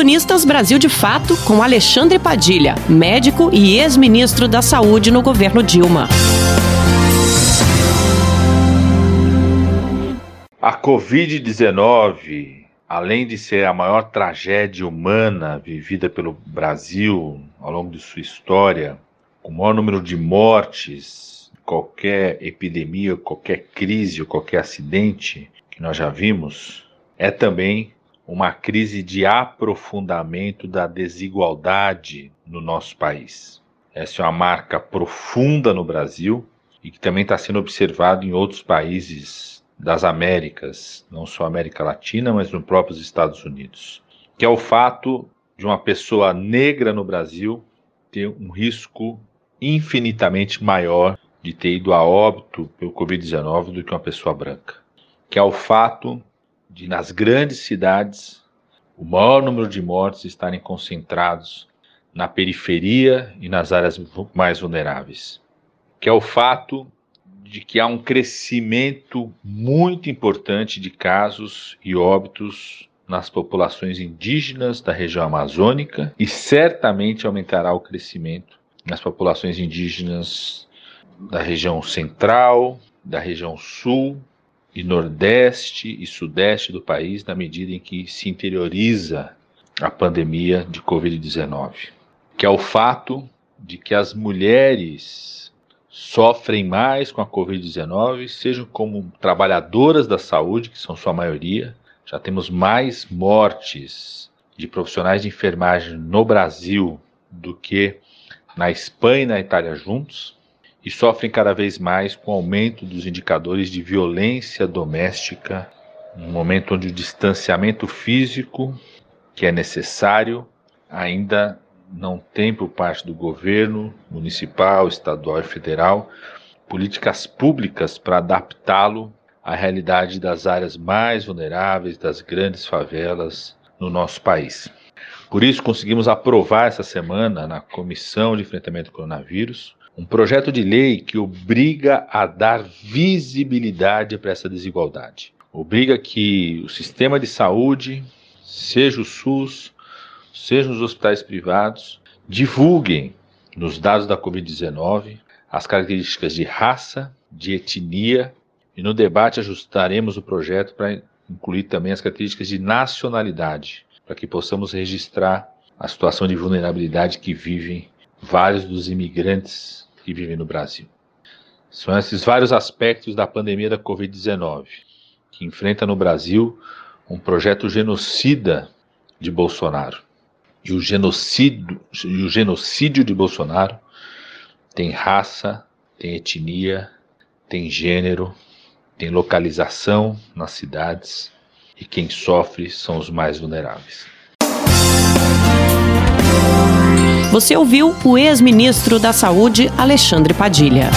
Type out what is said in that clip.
Colunistas Brasil de Fato com Alexandre Padilha, médico e ex-ministro da Saúde no governo Dilma. A Covid-19, além de ser a maior tragédia humana vivida pelo Brasil ao longo de sua história, com o maior número de mortes, qualquer epidemia, qualquer crise ou qualquer acidente que nós já vimos, é também uma crise de aprofundamento da desigualdade no nosso país. Essa é uma marca profunda no Brasil e que também está sendo observado em outros países das Américas, não só América Latina, mas nos próprios Estados Unidos, que é o fato de uma pessoa negra no Brasil ter um risco infinitamente maior de ter ido a óbito pelo Covid-19 do que uma pessoa branca, que é o fato de nas grandes cidades o maior número de mortes estarem concentrados na periferia e nas áreas mais vulneráveis, que é o fato de que há um crescimento muito importante de casos e óbitos nas populações indígenas da região amazônica e certamente aumentará o crescimento nas populações indígenas da região central, da região sul e nordeste e sudeste do país na medida em que se interioriza a pandemia de Covid-19, que é o fato de que as mulheres sofrem mais com a Covid-19, sejam como trabalhadoras da saúde, que são sua maioria. Já temos mais mortes de profissionais de enfermagem no Brasil do que na Espanha e na Itália juntos e sofrem cada vez mais com o aumento dos indicadores de violência doméstica, um momento onde o distanciamento físico, que é necessário, ainda não tem por parte do governo municipal, estadual e federal políticas públicas para adaptá-lo à realidade das áreas mais vulneráveis, das grandes favelas no nosso país. Por isso, conseguimos aprovar essa semana na Comissão de Enfrentamento ao Coronavírus um projeto de lei que obriga a dar visibilidade para essa desigualdade. Obriga que o sistema de saúde, seja o SUS, sejam os hospitais privados, divulguem nos dados da Covid-19 as características de raça, de etnia, e no debate ajustaremos o projeto para incluir também as características de nacionalidade, para que possamos registrar a situação de vulnerabilidade que vivem vários dos imigrantes que vivem no Brasil. São esses vários aspectos da pandemia da Covid-19 que enfrenta no Brasil um projeto genocida de Bolsonaro. E o genocídio, e o genocídio de Bolsonaro tem raça, tem etnia, tem gênero, tem localização nas cidades e quem sofre são os mais vulneráveis. Você ouviu o ex-ministro da Saúde, Alexandre Padilha.